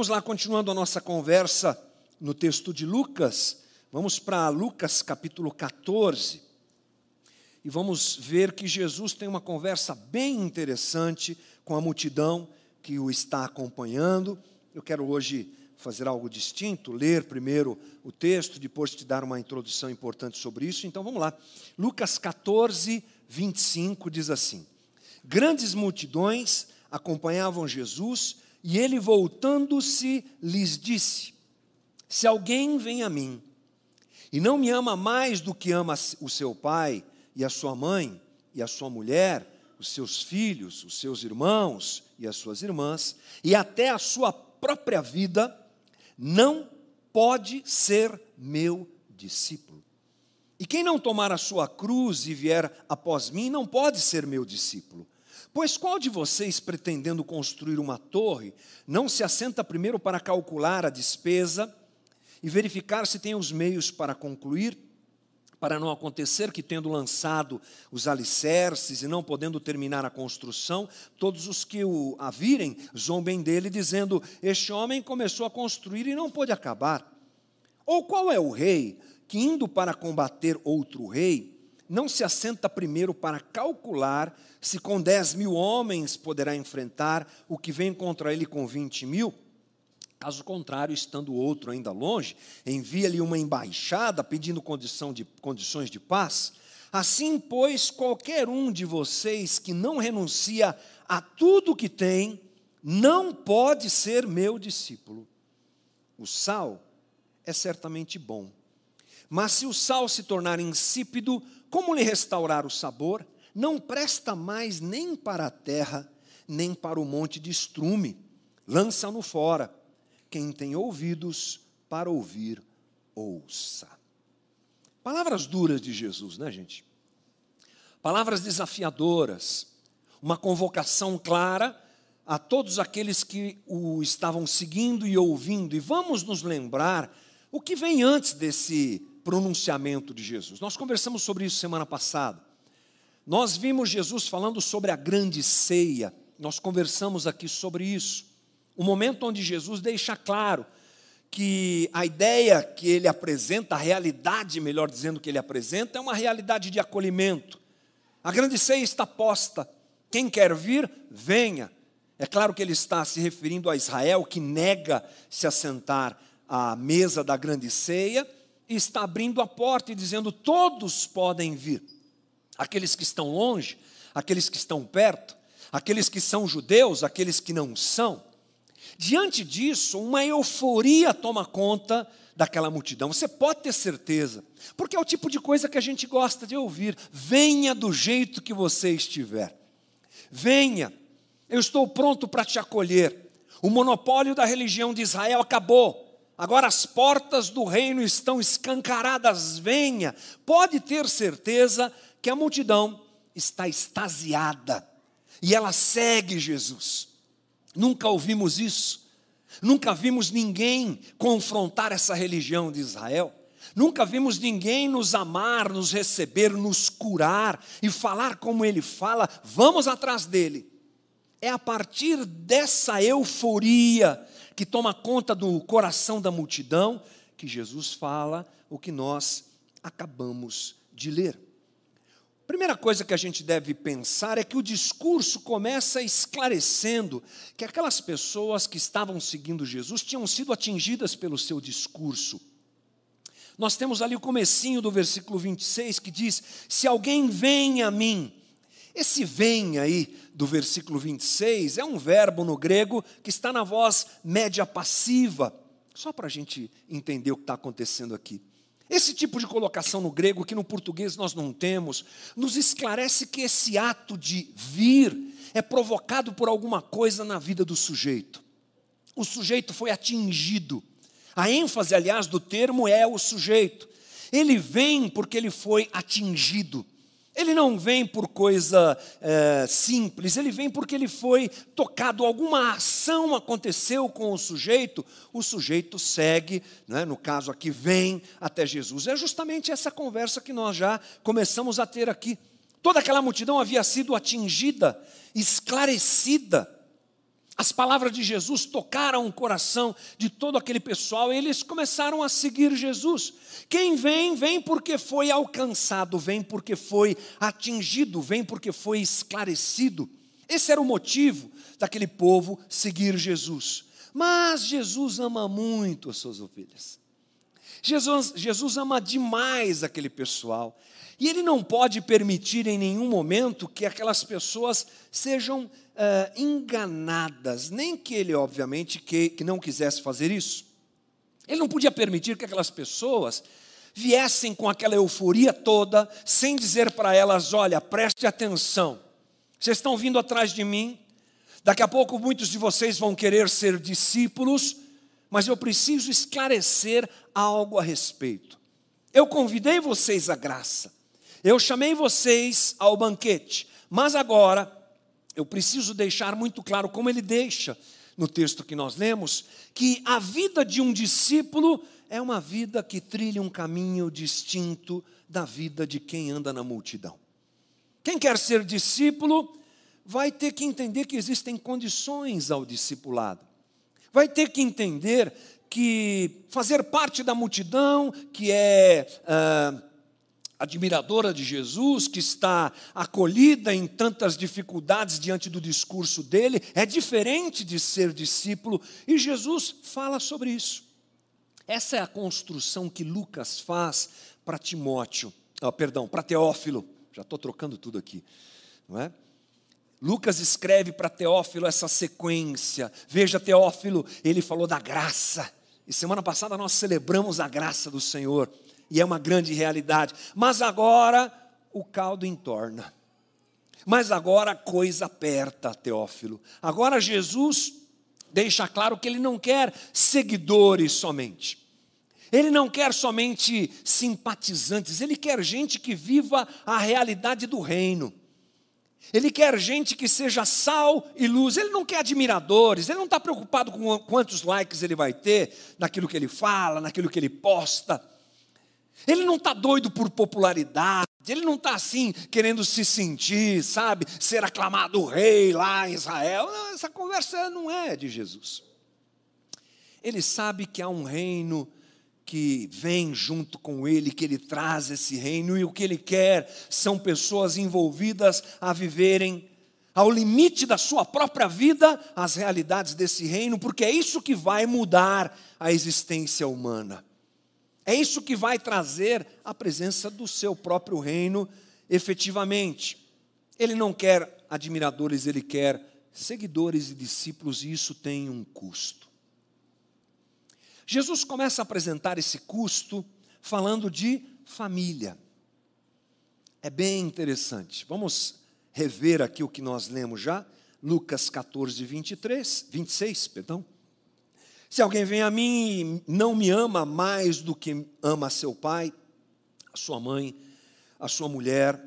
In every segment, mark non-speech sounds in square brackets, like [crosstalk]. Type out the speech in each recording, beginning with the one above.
Vamos lá, continuando a nossa conversa no texto de Lucas. Vamos para Lucas capítulo 14. E vamos ver que Jesus tem uma conversa bem interessante com a multidão que o está acompanhando. Eu quero hoje fazer algo distinto, ler primeiro o texto, depois te dar uma introdução importante sobre isso. Então vamos lá. Lucas 14, 25 diz assim: Grandes multidões acompanhavam Jesus e ele, voltando-se, lhes disse: Se alguém vem a mim e não me ama mais do que ama o seu pai e a sua mãe e a sua mulher, os seus filhos, os seus irmãos e as suas irmãs, e até a sua própria vida, não pode ser meu discípulo. E quem não tomar a sua cruz e vier após mim, não pode ser meu discípulo. Pois qual de vocês, pretendendo construir uma torre, não se assenta primeiro para calcular a despesa e verificar se tem os meios para concluir? Para não acontecer que, tendo lançado os alicerces e não podendo terminar a construção, todos os que o a virem zombem dele, dizendo: Este homem começou a construir e não pôde acabar. Ou qual é o rei que, indo para combater outro rei, não se assenta primeiro para calcular se com 10 mil homens poderá enfrentar o que vem contra ele com 20 mil? Caso contrário, estando outro ainda longe, envia-lhe uma embaixada pedindo condição de, condições de paz. Assim, pois, qualquer um de vocês que não renuncia a tudo que tem, não pode ser meu discípulo. O sal é certamente bom, mas se o sal se tornar insípido, como lhe restaurar o sabor? Não presta mais nem para a terra, nem para o monte de estrume. Lança-no fora. Quem tem ouvidos para ouvir, ouça. Palavras duras de Jesus, né, gente? Palavras desafiadoras. Uma convocação clara a todos aqueles que o estavam seguindo e ouvindo. E vamos nos lembrar o que vem antes desse pronunciamento de Jesus. Nós conversamos sobre isso semana passada. Nós vimos Jesus falando sobre a grande ceia, nós conversamos aqui sobre isso. O momento onde Jesus deixa claro que a ideia que ele apresenta, a realidade, melhor dizendo, que ele apresenta, é uma realidade de acolhimento. A grande ceia está posta. Quem quer vir, venha. É claro que ele está se referindo a Israel, que nega se assentar à mesa da grande ceia, está abrindo a porta e dizendo: todos podem vir. Aqueles que estão longe, aqueles que estão perto, aqueles que são judeus, aqueles que não são. Diante disso, uma euforia toma conta daquela multidão. Você pode ter certeza, porque é o tipo de coisa que a gente gosta de ouvir. Venha do jeito que você estiver. Venha, eu estou pronto para te acolher. O monopólio da religião de Israel acabou. Agora as portas do reino estão escancaradas, venha. Pode ter certeza que a multidão está extasiada e ela segue Jesus. Nunca ouvimos isso. Nunca vimos ninguém confrontar essa religião de Israel. Nunca vimos ninguém nos amar, nos receber, nos curar e falar como ele fala. Vamos atrás dele. É a partir dessa euforia que toma conta do coração da multidão, que Jesus fala o que nós acabamos de ler. Primeira coisa que a gente deve pensar é que o discurso começa esclarecendo que aquelas pessoas que estavam seguindo Jesus tinham sido atingidas pelo seu discurso. Nós temos ali o comecinho do versículo 26 que diz: "Se alguém vem a mim". Esse vem aí do versículo 26 é um verbo no grego que está na voz média passiva, só para a gente entender o que está acontecendo aqui. Esse tipo de colocação no grego, que no português nós não temos, nos esclarece que esse ato de vir é provocado por alguma coisa na vida do sujeito. O sujeito foi atingido. A ênfase, aliás, do termo é o sujeito. Ele vem porque ele foi atingido. Ele não vem por coisa é, simples, ele vem porque ele foi tocado, alguma ação aconteceu com o sujeito, o sujeito segue, né, no caso aqui, vem até Jesus. É justamente essa conversa que nós já começamos a ter aqui. Toda aquela multidão havia sido atingida, esclarecida. As palavras de Jesus tocaram o coração de todo aquele pessoal e eles começaram a seguir Jesus. Quem vem, vem porque foi alcançado, vem porque foi atingido, vem porque foi esclarecido. Esse era o motivo daquele povo seguir Jesus. Mas Jesus ama muito as suas ovelhas. Jesus, Jesus ama demais aquele pessoal. E ele não pode permitir em nenhum momento que aquelas pessoas sejam uh, enganadas, nem que ele, obviamente, que, que não quisesse fazer isso. Ele não podia permitir que aquelas pessoas viessem com aquela euforia toda, sem dizer para elas: olha, preste atenção, vocês estão vindo atrás de mim, daqui a pouco muitos de vocês vão querer ser discípulos, mas eu preciso esclarecer algo a respeito. Eu convidei vocês à graça, eu chamei vocês ao banquete, mas agora eu preciso deixar muito claro, como ele deixa no texto que nós lemos, que a vida de um discípulo é uma vida que trilha um caminho distinto da vida de quem anda na multidão. Quem quer ser discípulo vai ter que entender que existem condições ao discipulado. Vai ter que entender que fazer parte da multidão, que é ah, admiradora de Jesus, que está acolhida em tantas dificuldades diante do discurso dele, é diferente de ser discípulo, e Jesus fala sobre isso. Essa é a construção que Lucas faz para Timóteo, oh, perdão, para Teófilo. Já estou trocando tudo aqui, não é? Lucas escreve para Teófilo essa sequência. Veja, Teófilo, ele falou da graça. E semana passada nós celebramos a graça do Senhor e é uma grande realidade. Mas agora o caldo entorna. Mas agora a coisa aperta, Teófilo. Agora Jesus deixa claro que ele não quer seguidores somente. Ele não quer somente simpatizantes, ele quer gente que viva a realidade do reino. Ele quer gente que seja sal e luz. Ele não quer admiradores. Ele não está preocupado com quantos likes ele vai ter naquilo que ele fala, naquilo que ele posta. Ele não está doido por popularidade, ele não está assim querendo se sentir, sabe, ser aclamado rei lá em Israel. Não, essa conversa não é de Jesus. Ele sabe que há um reino que vem junto com ele, que ele traz esse reino, e o que ele quer são pessoas envolvidas a viverem ao limite da sua própria vida as realidades desse reino, porque é isso que vai mudar a existência humana. É isso que vai trazer a presença do seu próprio reino efetivamente. Ele não quer admiradores, ele quer seguidores e discípulos, e isso tem um custo. Jesus começa a apresentar esse custo falando de família. É bem interessante. Vamos rever aqui o que nós lemos já, Lucas 14, 23, 26, perdão. Se alguém vem a mim e não me ama mais do que ama seu pai, a sua mãe, a sua mulher,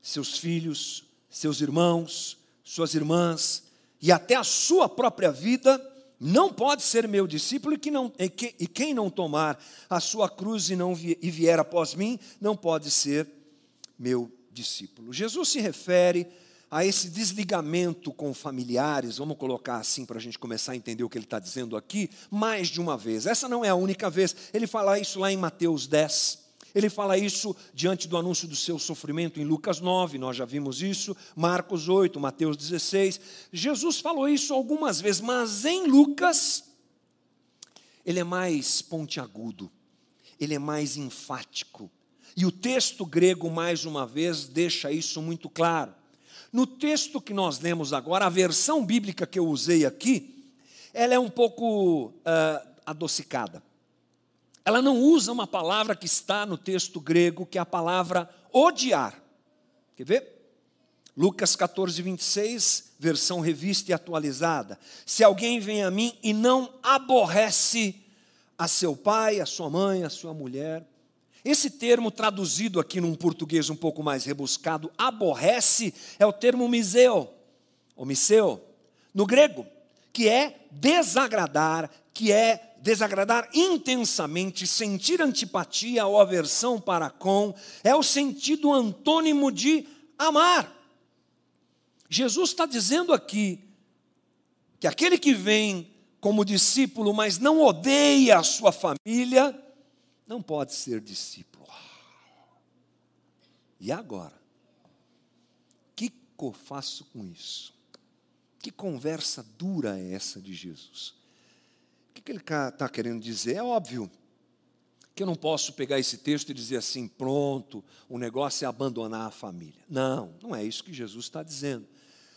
seus filhos, seus irmãos, suas irmãs e até a sua própria vida, não pode ser meu discípulo e, que não, e, que, e quem não tomar a sua cruz e, não e vier após mim, não pode ser meu discípulo. Jesus se refere a esse desligamento com familiares, vamos colocar assim para a gente começar a entender o que ele está dizendo aqui, mais de uma vez. Essa não é a única vez. Ele fala isso lá em Mateus 10. Ele fala isso diante do anúncio do seu sofrimento em Lucas 9, nós já vimos isso, Marcos 8, Mateus 16. Jesus falou isso algumas vezes, mas em Lucas, ele é mais pontiagudo, ele é mais enfático. E o texto grego, mais uma vez, deixa isso muito claro. No texto que nós lemos agora, a versão bíblica que eu usei aqui, ela é um pouco uh, adocicada. Ela não usa uma palavra que está no texto grego, que é a palavra odiar. Quer ver? Lucas 14, 26, versão revista e atualizada. Se alguém vem a mim e não aborrece a seu pai, a sua mãe, a sua mulher, esse termo traduzido aqui num português um pouco mais rebuscado, aborrece, é o termo miseu, ou miseu, no grego, que é desagradar, que é desagradar intensamente, sentir antipatia ou aversão para com, é o sentido antônimo de amar. Jesus está dizendo aqui que aquele que vem como discípulo, mas não odeia a sua família, não pode ser discípulo. E agora? O que eu faço com isso? Que conversa dura é essa de Jesus? Que ele está querendo dizer? É óbvio que eu não posso pegar esse texto e dizer assim, pronto, o negócio é abandonar a família. Não, não é isso que Jesus está dizendo.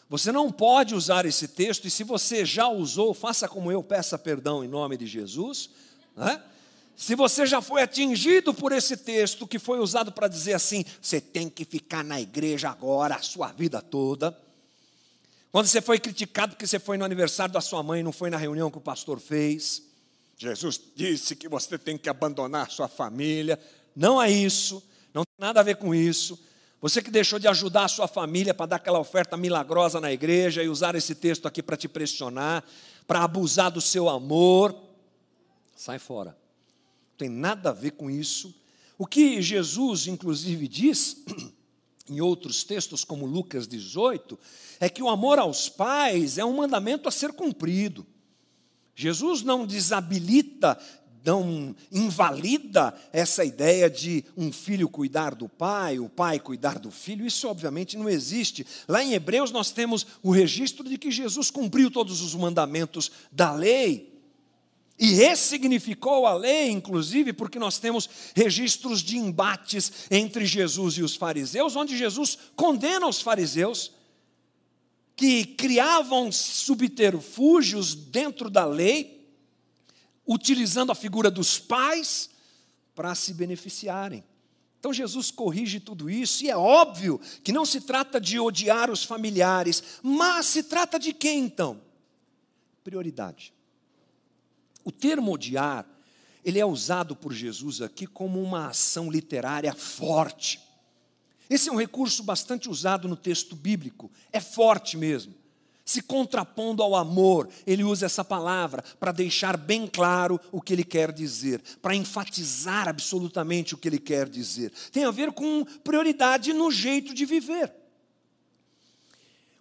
Você não pode usar esse texto, e se você já usou, faça como eu, peça perdão em nome de Jesus. Né? Se você já foi atingido por esse texto que foi usado para dizer assim, você tem que ficar na igreja agora a sua vida toda. Quando você foi criticado porque você foi no aniversário da sua mãe e não foi na reunião que o pastor fez. Jesus disse que você tem que abandonar sua família. Não é isso, não tem nada a ver com isso. Você que deixou de ajudar a sua família para dar aquela oferta milagrosa na igreja e usar esse texto aqui para te pressionar, para abusar do seu amor, sai fora. Não tem nada a ver com isso. O que Jesus, inclusive, diz, em outros textos, como Lucas 18, é que o amor aos pais é um mandamento a ser cumprido. Jesus não desabilita não invalida essa ideia de um filho cuidar do pai, o pai cuidar do filho, isso obviamente não existe. Lá em Hebreus nós temos o registro de que Jesus cumpriu todos os mandamentos da lei. E ressignificou a lei, inclusive, porque nós temos registros de embates entre Jesus e os fariseus, onde Jesus condena os fariseus que criavam subterfúgios dentro da lei utilizando a figura dos pais para se beneficiarem. Então Jesus corrige tudo isso, e é óbvio que não se trata de odiar os familiares, mas se trata de quem então? Prioridade. O termo odiar, ele é usado por Jesus aqui como uma ação literária forte. Esse é um recurso bastante usado no texto bíblico, é forte mesmo se contrapondo ao amor. Ele usa essa palavra para deixar bem claro o que ele quer dizer, para enfatizar absolutamente o que ele quer dizer. Tem a ver com prioridade no jeito de viver.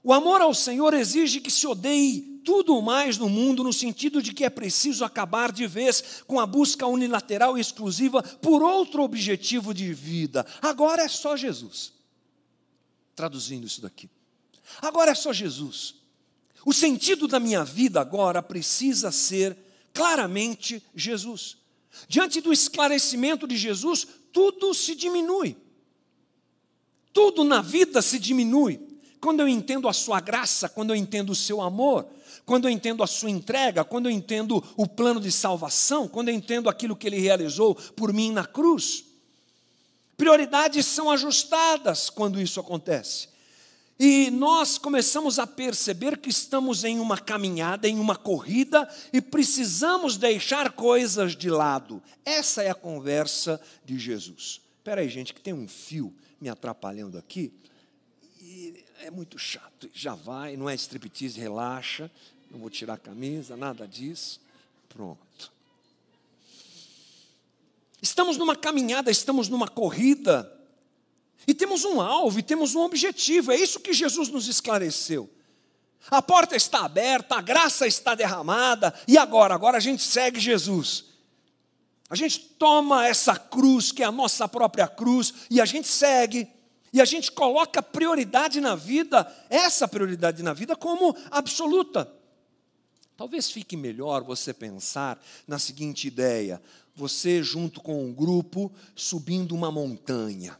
O amor ao Senhor exige que se odeie tudo mais no mundo, no sentido de que é preciso acabar de vez com a busca unilateral e exclusiva por outro objetivo de vida. Agora é só Jesus. Traduzindo isso daqui. Agora é só Jesus. O sentido da minha vida agora precisa ser claramente Jesus. Diante do esclarecimento de Jesus, tudo se diminui. Tudo na vida se diminui. Quando eu entendo a sua graça, quando eu entendo o seu amor, quando eu entendo a sua entrega, quando eu entendo o plano de salvação, quando eu entendo aquilo que ele realizou por mim na cruz. Prioridades são ajustadas quando isso acontece. E nós começamos a perceber que estamos em uma caminhada, em uma corrida e precisamos deixar coisas de lado. Essa é a conversa de Jesus. Espera aí, gente, que tem um fio me atrapalhando aqui. É muito chato. Já vai, não é striptease, relaxa. Não vou tirar a camisa, nada disso. Pronto. Estamos numa caminhada, estamos numa corrida. E temos um alvo, e temos um objetivo, é isso que Jesus nos esclareceu. A porta está aberta, a graça está derramada, e agora? Agora a gente segue Jesus. A gente toma essa cruz, que é a nossa própria cruz, e a gente segue, e a gente coloca prioridade na vida, essa prioridade na vida, como absoluta. Talvez fique melhor você pensar na seguinte ideia: você, junto com um grupo, subindo uma montanha.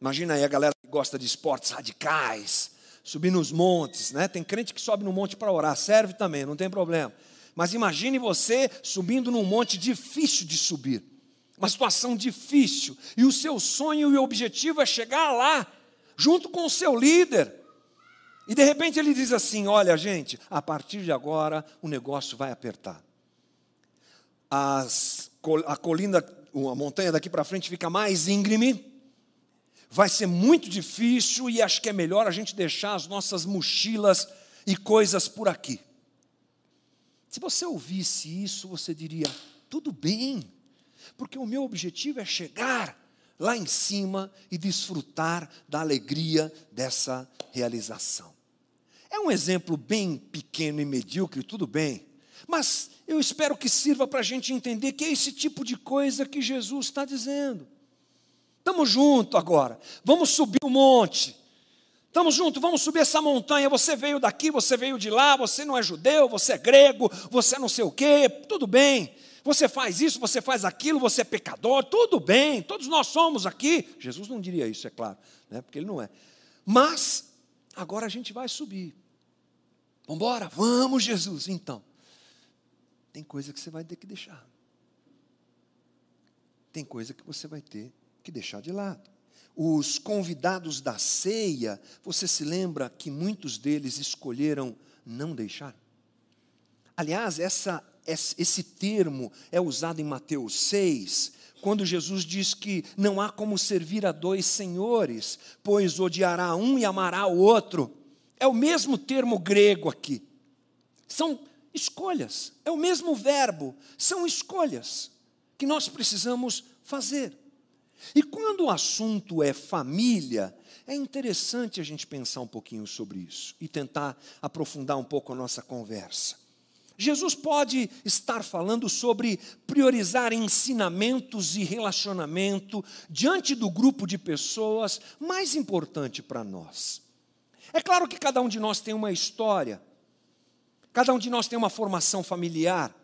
Imagina aí a galera que gosta de esportes radicais, subir nos montes, né? Tem crente que sobe no monte para orar, serve também, não tem problema. Mas imagine você subindo num monte difícil de subir, uma situação difícil, e o seu sonho e objetivo é chegar lá, junto com o seu líder. E de repente ele diz assim: Olha, gente, a partir de agora o negócio vai apertar. As, a colina, a montanha daqui para frente fica mais íngreme vai ser muito difícil e acho que é melhor a gente deixar as nossas mochilas e coisas por aqui. Se você ouvisse isso, você diria: tudo bem, porque o meu objetivo é chegar lá em cima e desfrutar da alegria dessa realização. É um exemplo bem pequeno e medíocre, tudo bem. Mas eu espero que sirva para a gente entender que é esse tipo de coisa que Jesus está dizendo. Estamos juntos agora. Vamos subir o monte. Estamos juntos, vamos subir essa montanha. Você veio daqui, você veio de lá, você não é judeu, você é grego, você não sei o quê, tudo bem. Você faz isso, você faz aquilo, você é pecador, tudo bem, todos nós somos aqui. Jesus não diria isso, é claro, né? porque ele não é. Mas, agora a gente vai subir. Vamos embora, vamos, Jesus. Então, tem coisa que você vai ter que deixar. Tem coisa que você vai ter que deixar de lado. Os convidados da ceia, você se lembra que muitos deles escolheram não deixar? Aliás, essa esse termo é usado em Mateus 6, quando Jesus diz que não há como servir a dois senhores, pois odiará um e amará o outro. É o mesmo termo grego aqui. São escolhas, é o mesmo verbo, são escolhas que nós precisamos fazer. E quando o assunto é família, é interessante a gente pensar um pouquinho sobre isso e tentar aprofundar um pouco a nossa conversa. Jesus pode estar falando sobre priorizar ensinamentos e relacionamento diante do grupo de pessoas mais importante para nós. É claro que cada um de nós tem uma história, cada um de nós tem uma formação familiar,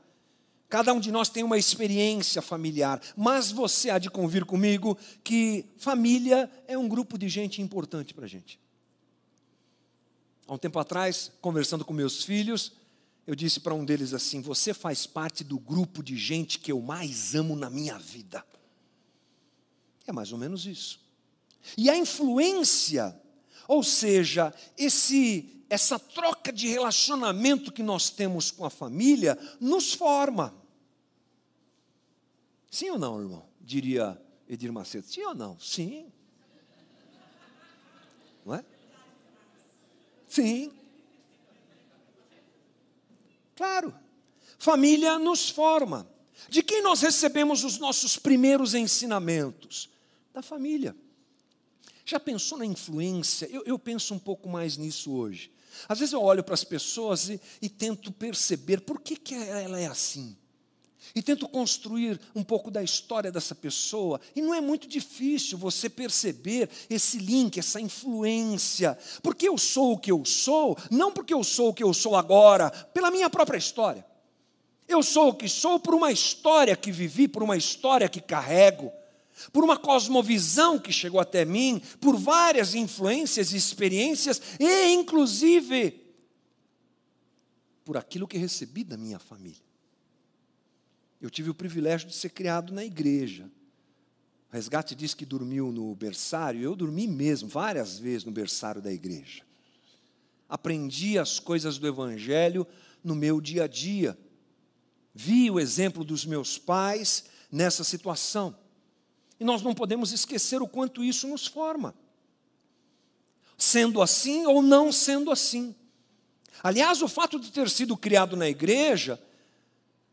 cada um de nós tem uma experiência familiar, mas você há de convir comigo que família é um grupo de gente importante para a gente. Há um tempo atrás, conversando com meus filhos, eu disse para um deles assim: Você faz parte do grupo de gente que eu mais amo na minha vida. É mais ou menos isso. E a influência, ou seja, esse essa troca de relacionamento que nós temos com a família nos forma. Sim ou não, irmão? Diria Edir Macedo. Sim ou não? Sim. Não é? Sim. Claro, família nos forma. De quem nós recebemos os nossos primeiros ensinamentos? Da família. Já pensou na influência? Eu, eu penso um pouco mais nisso hoje. Às vezes eu olho para as pessoas e, e tento perceber por que, que ela é assim e tento construir um pouco da história dessa pessoa, e não é muito difícil você perceber esse link, essa influência. Porque eu sou o que eu sou, não porque eu sou o que eu sou agora, pela minha própria história. Eu sou o que sou por uma história que vivi, por uma história que carrego, por uma cosmovisão que chegou até mim, por várias influências e experiências, e inclusive por aquilo que recebi da minha família. Eu tive o privilégio de ser criado na igreja. O resgate diz que dormiu no berçário, eu dormi mesmo, várias vezes no berçário da igreja. Aprendi as coisas do Evangelho no meu dia a dia. Vi o exemplo dos meus pais nessa situação. E nós não podemos esquecer o quanto isso nos forma. Sendo assim ou não sendo assim. Aliás, o fato de ter sido criado na igreja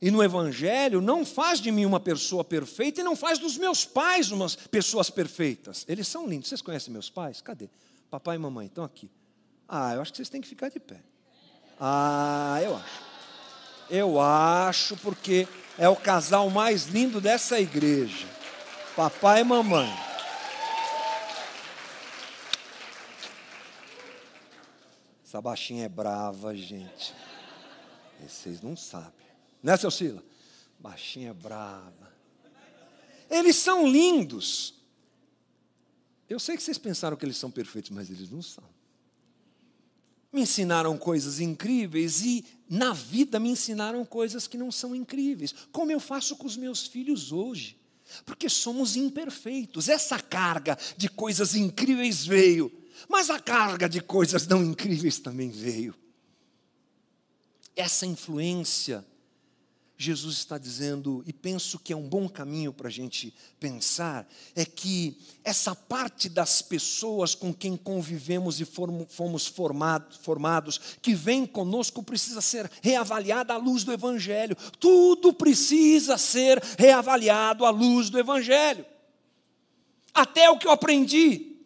e no Evangelho não faz de mim uma pessoa perfeita e não faz dos meus pais umas pessoas perfeitas. Eles são lindos. Vocês conhecem meus pais? Cadê? Papai e mamãe estão aqui. Ah, eu acho que vocês têm que ficar de pé. Ah, eu acho. Eu acho porque é o casal mais lindo dessa igreja. Papai e mamãe. Essa baixinha é brava, gente. Vocês não sabem. Né, seu Sila? Baixinha brava. Eles são lindos. Eu sei que vocês pensaram que eles são perfeitos, mas eles não são. Me ensinaram coisas incríveis e na vida me ensinaram coisas que não são incríveis, como eu faço com os meus filhos hoje, porque somos imperfeitos. Essa carga de coisas incríveis veio, mas a carga de coisas não incríveis também veio. Essa influência Jesus está dizendo, e penso que é um bom caminho para a gente pensar, é que essa parte das pessoas com quem convivemos e fomos formados, formados, que vem conosco, precisa ser reavaliada à luz do Evangelho. Tudo precisa ser reavaliado à luz do Evangelho. Até o que eu aprendi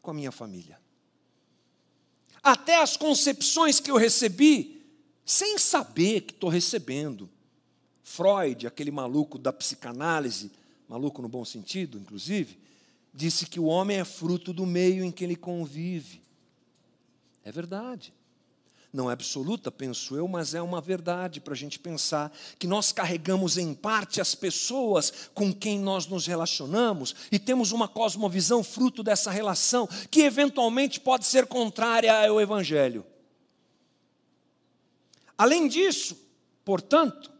com a minha família. até as concepções que eu recebi, sem saber que estou recebendo. Freud, aquele maluco da psicanálise, maluco no bom sentido, inclusive, disse que o homem é fruto do meio em que ele convive. É verdade. Não é absoluta, penso eu, mas é uma verdade para a gente pensar que nós carregamos em parte as pessoas com quem nós nos relacionamos e temos uma cosmovisão fruto dessa relação que eventualmente pode ser contrária ao Evangelho. Além disso, portanto,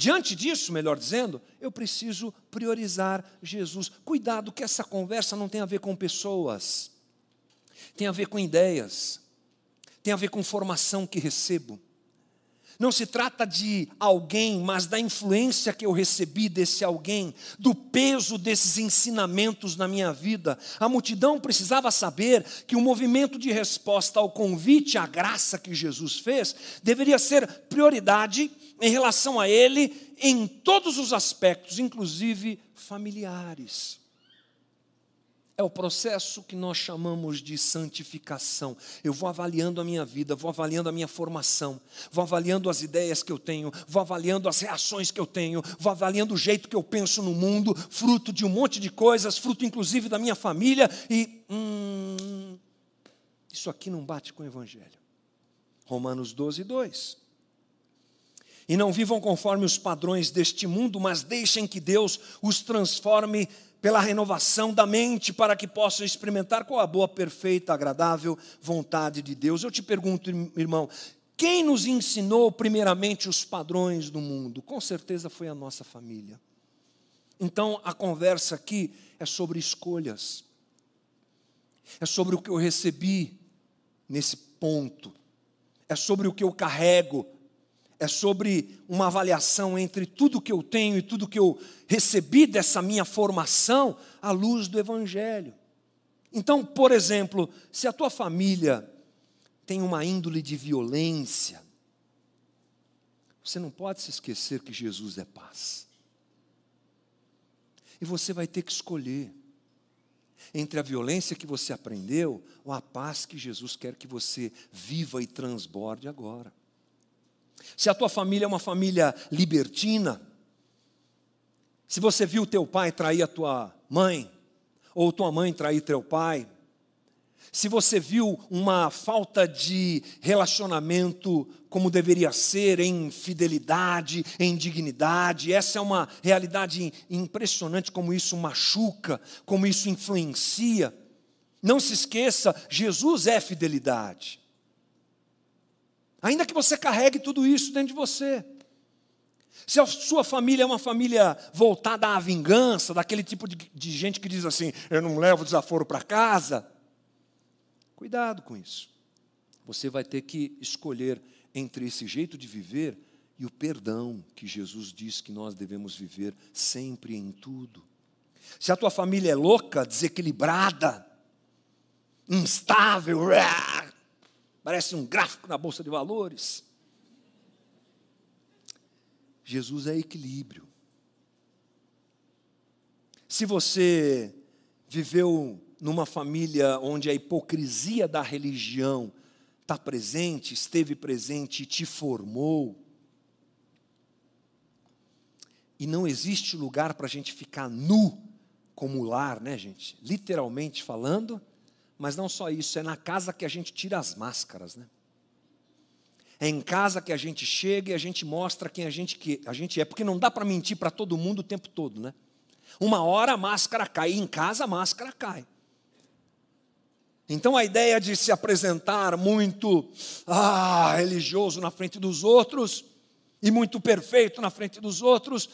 diante disso, melhor dizendo, eu preciso priorizar Jesus. Cuidado que essa conversa não tem a ver com pessoas, tem a ver com ideias tem a ver com formação que recebo. Não se trata de alguém, mas da influência que eu recebi desse alguém, do peso desses ensinamentos na minha vida. A multidão precisava saber que o movimento de resposta ao convite à graça que Jesus fez deveria ser prioridade em relação a ele em todos os aspectos, inclusive familiares. É o processo que nós chamamos de santificação. Eu vou avaliando a minha vida, vou avaliando a minha formação, vou avaliando as ideias que eu tenho, vou avaliando as reações que eu tenho, vou avaliando o jeito que eu penso no mundo, fruto de um monte de coisas, fruto inclusive da minha família, e hum, isso aqui não bate com o Evangelho. Romanos 12, 2. E não vivam conforme os padrões deste mundo, mas deixem que Deus os transforme pela renovação da mente, para que possam experimentar qual a boa, perfeita, agradável vontade de Deus. Eu te pergunto, irmão, quem nos ensinou primeiramente os padrões do mundo? Com certeza foi a nossa família. Então a conversa aqui é sobre escolhas, é sobre o que eu recebi nesse ponto, é sobre o que eu carrego é sobre uma avaliação entre tudo que eu tenho e tudo que eu recebi dessa minha formação à luz do Evangelho. Então, por exemplo, se a tua família tem uma índole de violência, você não pode se esquecer que Jesus é paz. E você vai ter que escolher entre a violência que você aprendeu ou a paz que Jesus quer que você viva e transborde agora. Se a tua família é uma família libertina, se você viu teu pai trair a tua mãe, ou tua mãe trair teu pai, se você viu uma falta de relacionamento como deveria ser, em fidelidade, em dignidade, essa é uma realidade impressionante como isso machuca, como isso influencia. Não se esqueça, Jesus é fidelidade. Ainda que você carregue tudo isso dentro de você. Se a sua família é uma família voltada à vingança, daquele tipo de, de gente que diz assim: eu não levo desaforo para casa. Cuidado com isso. Você vai ter que escolher entre esse jeito de viver e o perdão que Jesus diz que nós devemos viver sempre em tudo. Se a tua família é louca, desequilibrada, instável, Parece um gráfico na bolsa de valores. Jesus é equilíbrio. Se você viveu numa família onde a hipocrisia da religião está presente, esteve presente e te formou, e não existe lugar para a gente ficar nu como lar, né, gente? Literalmente falando, mas não só isso, é na casa que a gente tira as máscaras, né? É em casa que a gente chega e a gente mostra quem a gente, que a gente é, porque não dá para mentir para todo mundo o tempo todo, né? Uma hora a máscara cai, e em casa a máscara cai. Então a ideia de se apresentar muito ah, religioso na frente dos outros e muito perfeito na frente dos outros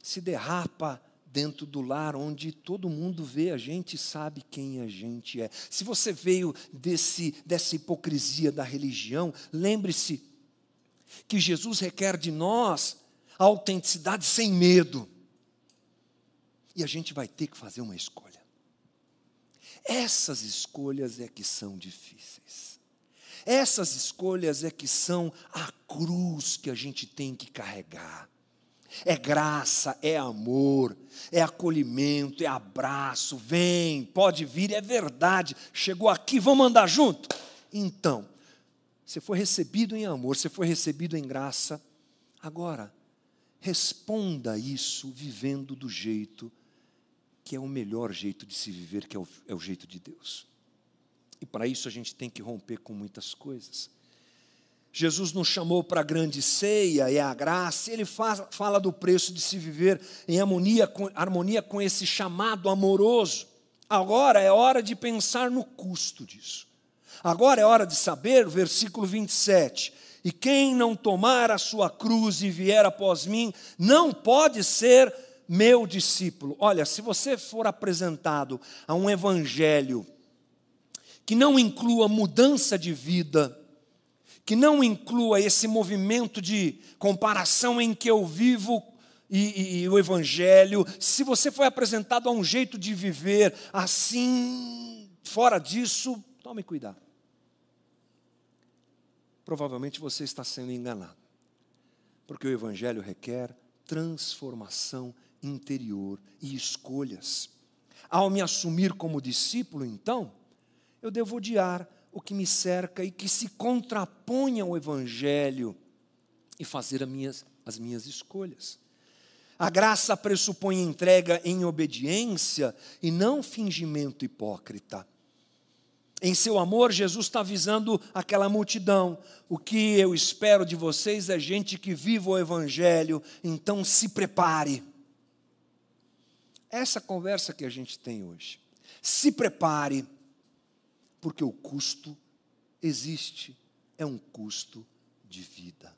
se derrapa dentro do lar onde todo mundo vê a gente sabe quem a gente é. Se você veio desse, dessa hipocrisia da religião, lembre-se que Jesus requer de nós a autenticidade sem medo. E a gente vai ter que fazer uma escolha. Essas escolhas é que são difíceis. Essas escolhas é que são a cruz que a gente tem que carregar. É graça, é amor, é acolhimento, é abraço. Vem, pode vir, é verdade. Chegou aqui, vamos andar junto? Então, você foi recebido em amor, você foi recebido em graça. Agora, responda isso vivendo do jeito que é o melhor jeito de se viver, que é o, é o jeito de Deus. E para isso a gente tem que romper com muitas coisas. Jesus nos chamou para a grande ceia e a graça, ele faz, fala do preço de se viver em harmonia com, harmonia com esse chamado amoroso. Agora é hora de pensar no custo disso. Agora é hora de saber, versículo 27. E quem não tomar a sua cruz e vier após mim, não pode ser meu discípulo. Olha, se você for apresentado a um evangelho que não inclua mudança de vida, que não inclua esse movimento de comparação em que eu vivo e, e, e, o Evangelho, se você foi apresentado a um jeito de viver assim, fora disso, tome cuidado. Provavelmente você está sendo enganado, porque o Evangelho requer transformação interior e escolhas. Ao me assumir como discípulo, então, eu devo odiar o que me cerca e que se contrapõe ao Evangelho e fazer as minhas, as minhas escolhas. A graça pressupõe entrega em obediência e não fingimento hipócrita. Em seu amor, Jesus está avisando aquela multidão: o que eu espero de vocês é gente que viva o Evangelho, então se prepare. Essa conversa que a gente tem hoje. Se prepare, porque o custo existe, é um custo de vida.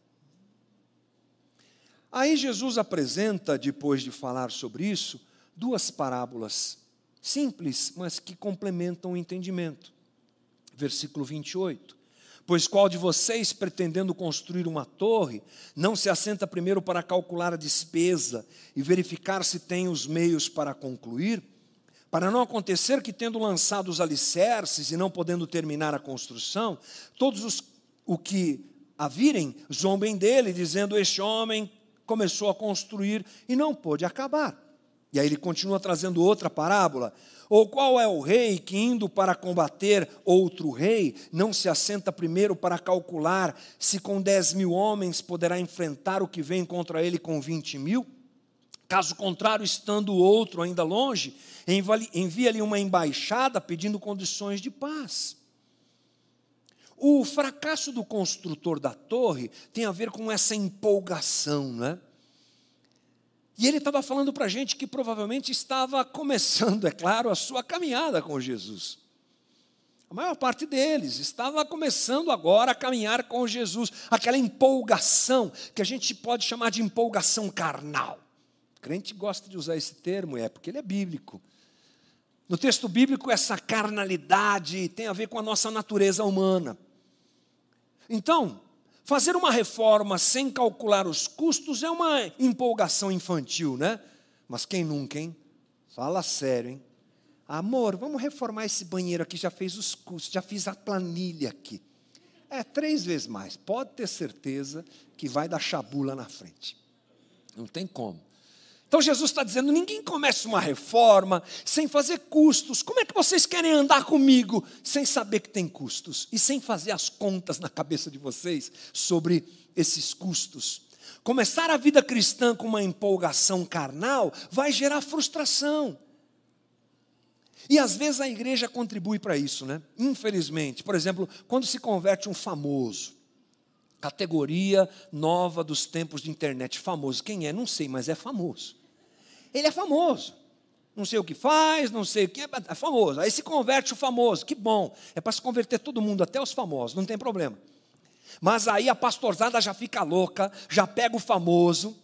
Aí Jesus apresenta, depois de falar sobre isso, duas parábolas simples, mas que complementam o entendimento. Versículo 28. Pois qual de vocês, pretendendo construir uma torre, não se assenta primeiro para calcular a despesa e verificar se tem os meios para concluir? Para não acontecer que, tendo lançado os alicerces e não podendo terminar a construção, todos os o que a virem zombem dele, dizendo: Este homem começou a construir e não pôde acabar. E aí ele continua trazendo outra parábola. Ou qual é o rei que, indo para combater outro rei, não se assenta primeiro para calcular se com dez mil homens poderá enfrentar o que vem contra ele com vinte mil? Caso contrário, estando o outro ainda longe, envia-lhe uma embaixada pedindo condições de paz. O fracasso do construtor da torre tem a ver com essa empolgação, né? E ele estava falando para a gente que provavelmente estava começando, é claro, a sua caminhada com Jesus. A maior parte deles estava começando agora a caminhar com Jesus, aquela empolgação, que a gente pode chamar de empolgação carnal. Crente gosta de usar esse termo, é porque ele é bíblico. No texto bíblico, essa carnalidade tem a ver com a nossa natureza humana. Então, Fazer uma reforma sem calcular os custos é uma empolgação infantil, né? Mas quem nunca, hein? Fala sério, hein? Amor, vamos reformar esse banheiro aqui, já fez os custos, já fiz a planilha aqui. É três vezes mais. Pode ter certeza que vai dar chabula na frente. Não tem como. Então Jesus está dizendo: ninguém começa uma reforma sem fazer custos. Como é que vocês querem andar comigo sem saber que tem custos e sem fazer as contas na cabeça de vocês sobre esses custos? Começar a vida cristã com uma empolgação carnal vai gerar frustração. E às vezes a igreja contribui para isso, né? Infelizmente, por exemplo, quando se converte um famoso, categoria nova dos tempos de internet, famoso. Quem é? Não sei, mas é famoso. Ele é famoso. Não sei o que faz, não sei o que, é famoso. Aí se converte o famoso, que bom. É para se converter todo mundo, até os famosos, não tem problema. Mas aí a pastorzada já fica louca, já pega o famoso.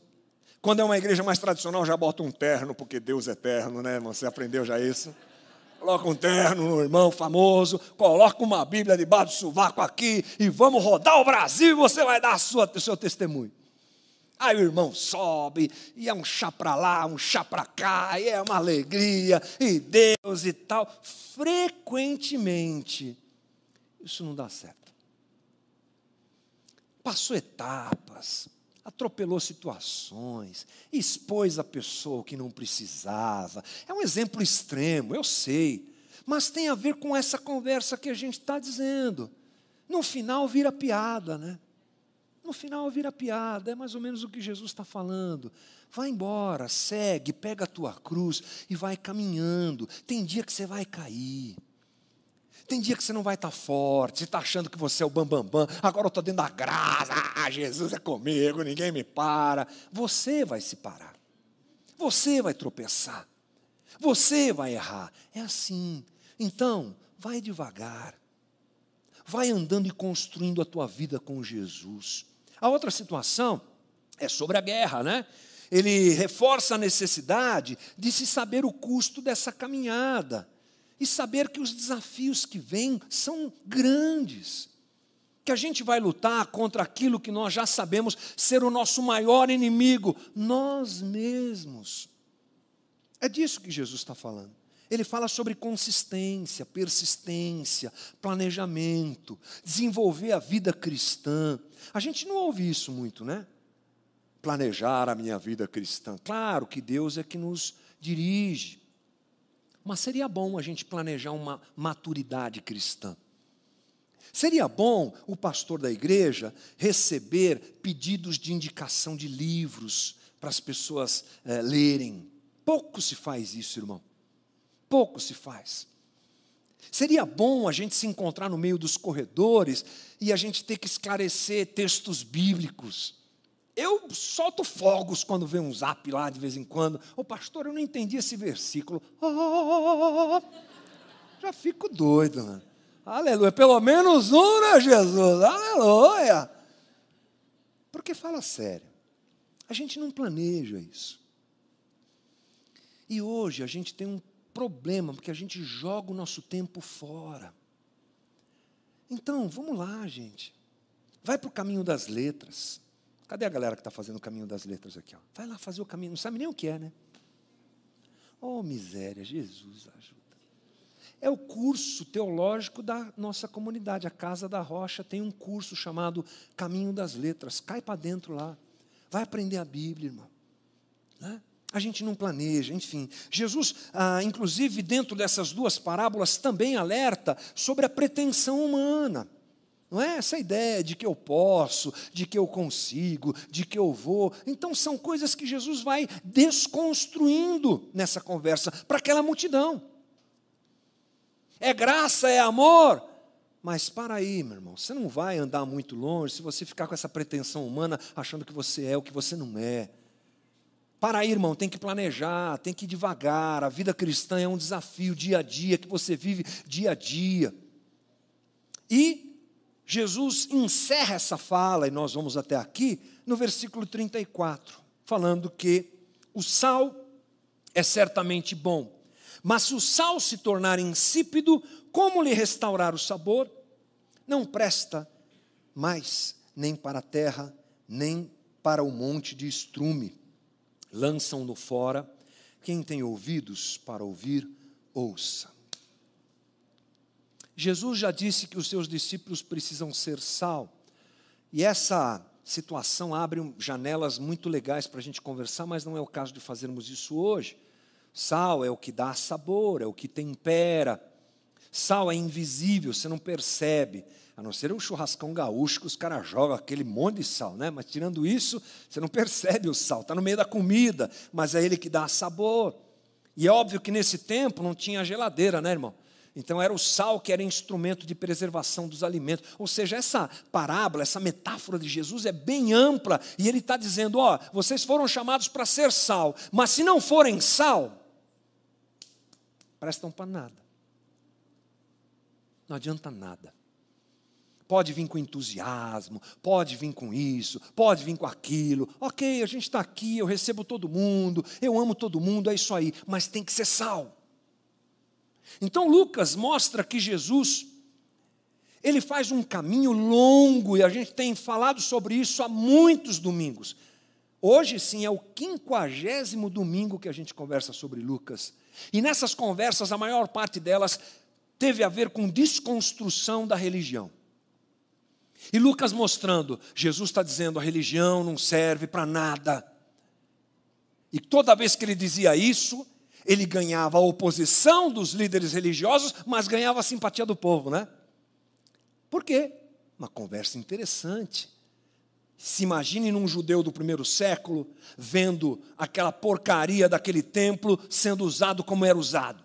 Quando é uma igreja mais tradicional, já bota um terno, porque Deus é eterno, né, irmão? Você aprendeu já isso? Coloca um terno no irmão famoso, coloca uma Bíblia debaixo do sovaco aqui e vamos rodar o Brasil e você vai dar sua, o seu testemunho. Aí o irmão sobe, e é um chá para lá, um chá para cá, e é uma alegria, e Deus e tal. Frequentemente, isso não dá certo. Passou etapas, atropelou situações, expôs a pessoa que não precisava. É um exemplo extremo, eu sei, mas tem a ver com essa conversa que a gente está dizendo. No final vira piada, né? No final vira piada, é mais ou menos o que Jesus está falando. Vai embora, segue, pega a tua cruz e vai caminhando. Tem dia que você vai cair. Tem dia que você não vai estar tá forte, você está achando que você é o bambambam, bam, bam. agora eu estou dentro da graça, ah, Jesus é comigo, ninguém me para. Você vai se parar, você vai tropeçar, você vai errar. É assim. Então, vai devagar, vai andando e construindo a tua vida com Jesus. A outra situação é sobre a guerra, né? Ele reforça a necessidade de se saber o custo dessa caminhada e saber que os desafios que vêm são grandes. Que a gente vai lutar contra aquilo que nós já sabemos ser o nosso maior inimigo, nós mesmos. É disso que Jesus está falando. Ele fala sobre consistência, persistência, planejamento, desenvolver a vida cristã. A gente não ouve isso muito, né? Planejar a minha vida cristã. Claro que Deus é que nos dirige. Mas seria bom a gente planejar uma maturidade cristã. Seria bom o pastor da igreja receber pedidos de indicação de livros para as pessoas é, lerem. Pouco se faz isso, irmão. Pouco se faz. Seria bom a gente se encontrar no meio dos corredores e a gente ter que esclarecer textos bíblicos. Eu solto fogos quando vem um zap lá de vez em quando. Ô oh, pastor, eu não entendi esse versículo. Oh, já fico doido, mano. Aleluia. Pelo menos um, né, Jesus? Aleluia. Porque fala sério. A gente não planeja isso. E hoje a gente tem um problema, porque a gente joga o nosso tempo fora. Então, vamos lá, gente. Vai para o caminho das letras. Cadê a galera que está fazendo o caminho das letras aqui? Ó? Vai lá fazer o caminho, não sabe nem o que é, né? Oh, miséria, Jesus ajuda. É o curso teológico da nossa comunidade. A Casa da Rocha tem um curso chamado Caminho das Letras. Cai para dentro lá. Vai aprender a Bíblia, irmão. Né? A gente não planeja, enfim. Jesus, ah, inclusive, dentro dessas duas parábolas, também alerta sobre a pretensão humana. Não é essa ideia de que eu posso, de que eu consigo, de que eu vou. Então, são coisas que Jesus vai desconstruindo nessa conversa para aquela multidão. É graça, é amor. Mas para aí, meu irmão, você não vai andar muito longe se você ficar com essa pretensão humana achando que você é o que você não é. Para aí, irmão, tem que planejar, tem que ir devagar. A vida cristã é um desafio dia a dia que você vive dia a dia. E Jesus encerra essa fala, e nós vamos até aqui, no versículo 34, falando que o sal é certamente bom, mas se o sal se tornar insípido, como lhe restaurar o sabor? Não presta mais nem para a terra, nem para o monte de estrume. Lançam-no fora. Quem tem ouvidos para ouvir, ouça. Jesus já disse que os seus discípulos precisam ser sal. E essa situação abre janelas muito legais para a gente conversar, mas não é o caso de fazermos isso hoje. Sal é o que dá sabor, é o que tempera. Sal é invisível, você não percebe. A não ser o churrascão gaúcho que os caras jogam aquele monte de sal, né? Mas tirando isso, você não percebe o sal, está no meio da comida, mas é ele que dá sabor. E é óbvio que nesse tempo não tinha geladeira, né, irmão? Então era o sal que era instrumento de preservação dos alimentos. Ou seja, essa parábola, essa metáfora de Jesus é bem ampla e ele está dizendo: ó, vocês foram chamados para ser sal, mas se não forem sal, prestam para nada. Não adianta nada. Pode vir com entusiasmo, pode vir com isso, pode vir com aquilo. Ok, a gente está aqui, eu recebo todo mundo, eu amo todo mundo, é isso aí, mas tem que ser sal. Então Lucas mostra que Jesus ele faz um caminho longo e a gente tem falado sobre isso há muitos domingos. Hoje sim é o quinquagésimo domingo que a gente conversa sobre Lucas. E nessas conversas, a maior parte delas teve a ver com desconstrução da religião. E Lucas mostrando, Jesus está dizendo: a religião não serve para nada. E toda vez que ele dizia isso, ele ganhava a oposição dos líderes religiosos, mas ganhava a simpatia do povo, né? Por quê? Uma conversa interessante. Se imagine num judeu do primeiro século vendo aquela porcaria daquele templo sendo usado como era usado.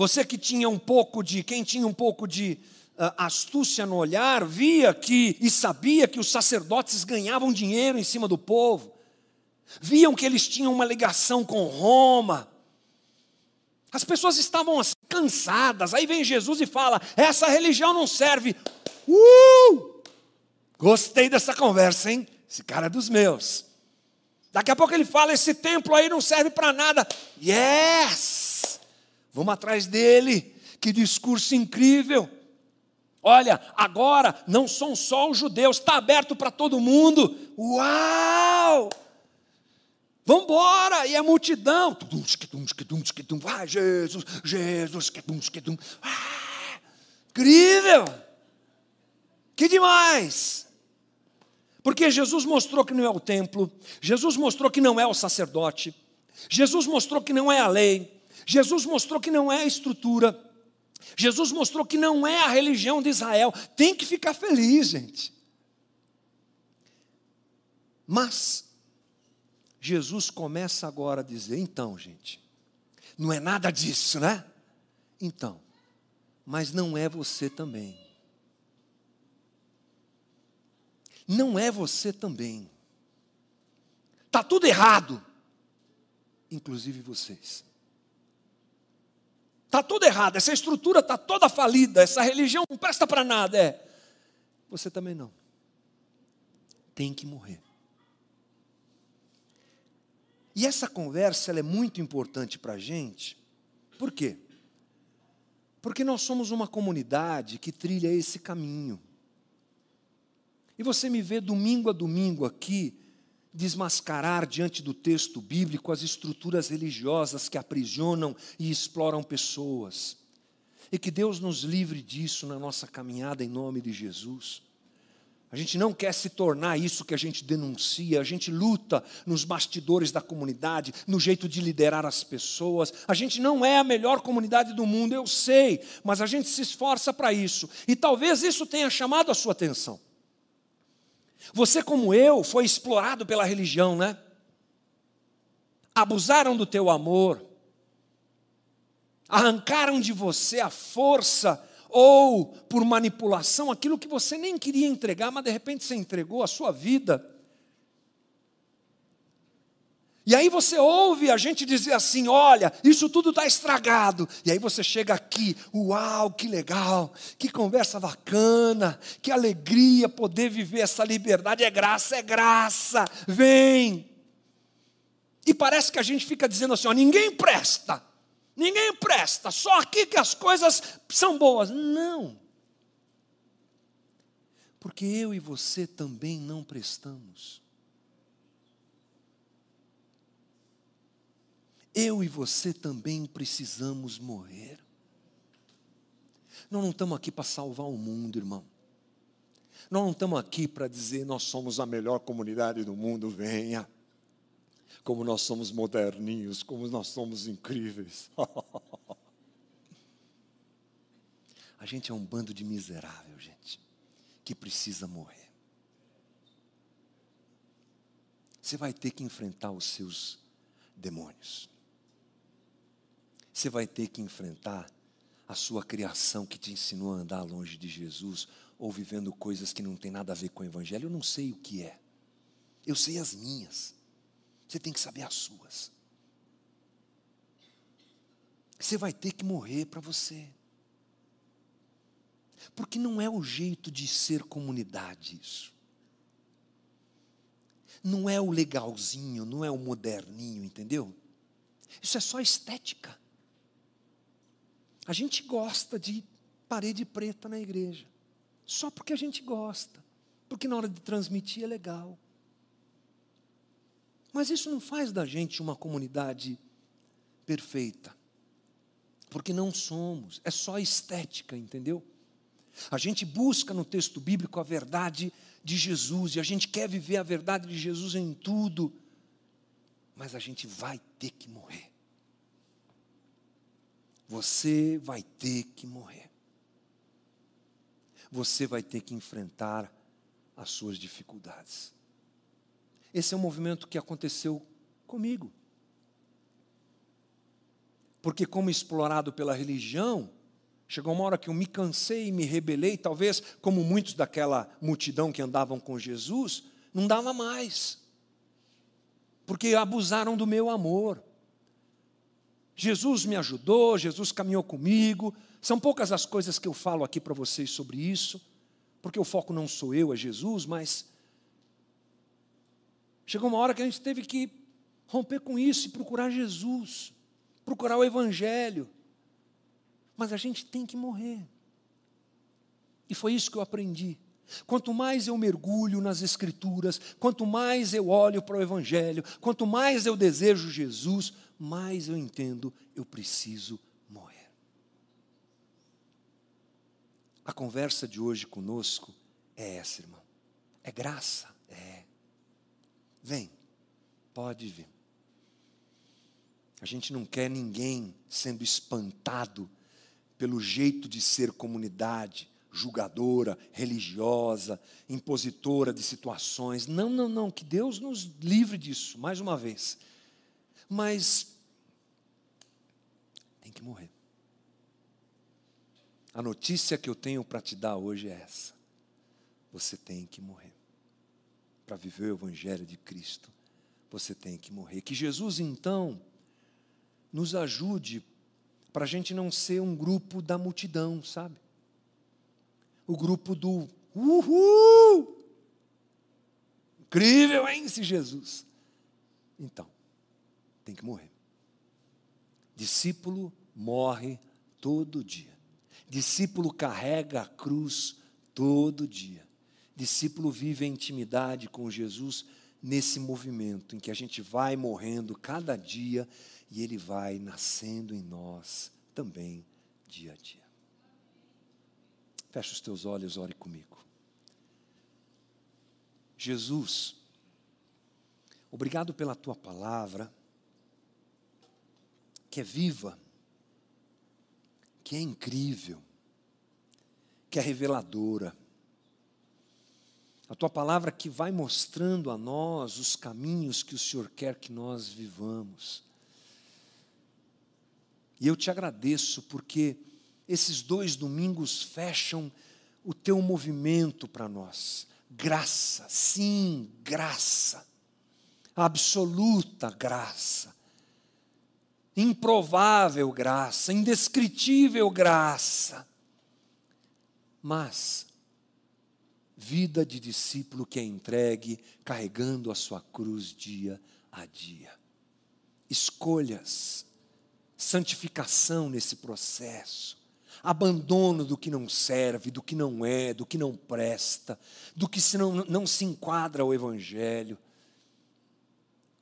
Você que tinha um pouco de, quem tinha um pouco de uh, astúcia no olhar, via que e sabia que os sacerdotes ganhavam dinheiro em cima do povo. Viam que eles tinham uma ligação com Roma. As pessoas estavam assim, cansadas. Aí vem Jesus e fala: essa religião não serve. Uh! Gostei dessa conversa, hein? Esse cara é dos meus. Daqui a pouco ele fala: esse templo aí não serve para nada. Yes! Vamos atrás dele. Que discurso incrível. Olha, agora não são só os judeus, está aberto para todo mundo. Uau! Vamos embora! E a multidão. Ah, Jesus, Jesus, ah, incrível! Que demais! Porque Jesus mostrou que não é o templo, Jesus mostrou que não é o sacerdote, Jesus mostrou que não é a lei, Jesus mostrou que não é a estrutura, Jesus mostrou que não é a religião de Israel. Tem que ficar feliz, gente. Mas, Jesus começa agora a dizer: então, gente, não é nada disso, né? Então, mas não é você também. não é você também. Está tudo errado, inclusive vocês. Está tudo errado, essa estrutura está toda falida, essa religião não presta para nada. É. Você também não. Tem que morrer. E essa conversa é muito importante para a gente, por quê? Porque nós somos uma comunidade que trilha esse caminho. E você me vê domingo a domingo aqui desmascarar diante do texto bíblico as estruturas religiosas que aprisionam e exploram pessoas. E que Deus nos livre disso na nossa caminhada em nome de Jesus. A gente não quer se tornar isso que a gente denuncia, a gente luta nos bastidores da comunidade, no jeito de liderar as pessoas. A gente não é a melhor comunidade do mundo, eu sei, mas a gente se esforça para isso. E talvez isso tenha chamado a sua atenção. Você, como eu, foi explorado pela religião, né? Abusaram do teu amor, arrancaram de você a força ou por manipulação aquilo que você nem queria entregar, mas de repente você entregou a sua vida e aí você ouve a gente dizer assim: olha, isso tudo está estragado. E aí você chega aqui, uau, que legal, que conversa bacana, que alegria poder viver essa liberdade. É graça, é graça, vem. E parece que a gente fica dizendo assim: ó, ninguém presta, ninguém presta, só aqui que as coisas são boas. Não. Porque eu e você também não prestamos. Eu e você também precisamos morrer. Nós não estamos aqui para salvar o mundo, irmão. Nós não estamos aqui para dizer nós somos a melhor comunidade do mundo, venha. Como nós somos moderninhos, como nós somos incríveis. [laughs] a gente é um bando de miserável, gente, que precisa morrer. Você vai ter que enfrentar os seus demônios você vai ter que enfrentar a sua criação que te ensinou a andar longe de Jesus ou vivendo coisas que não tem nada a ver com o Evangelho. Eu não sei o que é. Eu sei as minhas. Você tem que saber as suas. Você vai ter que morrer para você. Porque não é o jeito de ser comunidade isso. Não é o legalzinho, não é o moderninho, entendeu? Isso é só estética. A gente gosta de parede preta na igreja, só porque a gente gosta, porque na hora de transmitir é legal. Mas isso não faz da gente uma comunidade perfeita, porque não somos, é só estética, entendeu? A gente busca no texto bíblico a verdade de Jesus, e a gente quer viver a verdade de Jesus em tudo, mas a gente vai ter que morrer você vai ter que morrer. você vai ter que enfrentar as suas dificuldades. Esse é um movimento que aconteceu comigo. Porque, como explorado pela religião, chegou uma hora que eu me cansei e me rebelei, talvez como muitos daquela multidão que andavam com Jesus, não dava mais. Porque abusaram do meu amor. Jesus me ajudou, Jesus caminhou comigo. São poucas as coisas que eu falo aqui para vocês sobre isso, porque o foco não sou eu, é Jesus, mas chegou uma hora que a gente teve que romper com isso e procurar Jesus procurar o Evangelho. Mas a gente tem que morrer. E foi isso que eu aprendi. Quanto mais eu mergulho nas Escrituras, quanto mais eu olho para o Evangelho, quanto mais eu desejo Jesus, mais eu entendo, eu preciso morrer. A conversa de hoje conosco é essa, irmão. É graça? É. Vem, pode vir. A gente não quer ninguém sendo espantado pelo jeito de ser comunidade, julgadora, religiosa, impositora de situações. Não, não, não, que Deus nos livre disso, mais uma vez. Mas tem que morrer. A notícia que eu tenho para te dar hoje é essa: você tem que morrer. Para viver o Evangelho de Cristo, você tem que morrer. Que Jesus, então, nos ajude para a gente não ser um grupo da multidão, sabe? O grupo do uhul! Incrível, hein, esse Jesus? Então, tem que morrer. Discípulo morre todo dia. Discípulo carrega a cruz todo dia. Discípulo vive a intimidade com Jesus nesse movimento em que a gente vai morrendo cada dia e ele vai nascendo em nós também dia a dia. Feche os teus olhos, ore comigo. Jesus, obrigado pela tua palavra, que é viva, que é incrível, que é reveladora. A tua palavra que vai mostrando a nós os caminhos que o Senhor quer que nós vivamos. E eu te agradeço porque esses dois domingos fecham o teu movimento para nós. Graça, sim, graça. Absoluta graça. Improvável graça, indescritível graça. Mas vida de discípulo que é entregue carregando a sua cruz dia a dia. Escolhas santificação nesse processo, abandono do que não serve, do que não é, do que não presta, do que se não, não se enquadra ao Evangelho.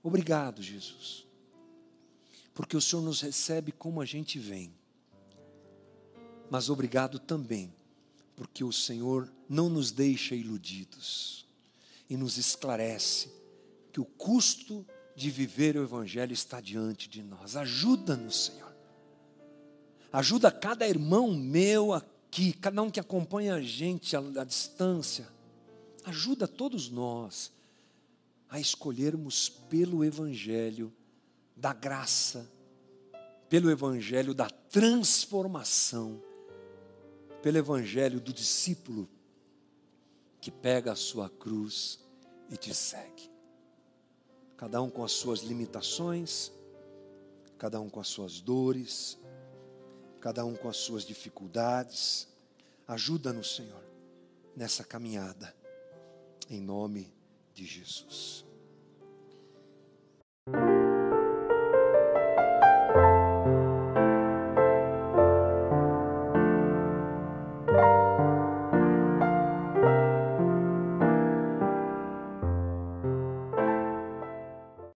Obrigado, Jesus, porque o Senhor nos recebe como a gente vem, mas obrigado também, porque o Senhor não nos deixa iludidos e nos esclarece que o custo de viver o Evangelho está diante de nós. Ajuda-nos, Senhor. Ajuda cada irmão meu aqui, cada um que acompanha a gente à, à distância. Ajuda todos nós a escolhermos pelo Evangelho da graça, pelo Evangelho da transformação, pelo Evangelho do discípulo que pega a sua cruz e te segue cada um com as suas limitações, cada um com as suas dores, cada um com as suas dificuldades. Ajuda-nos, Senhor, nessa caminhada, em nome de Jesus.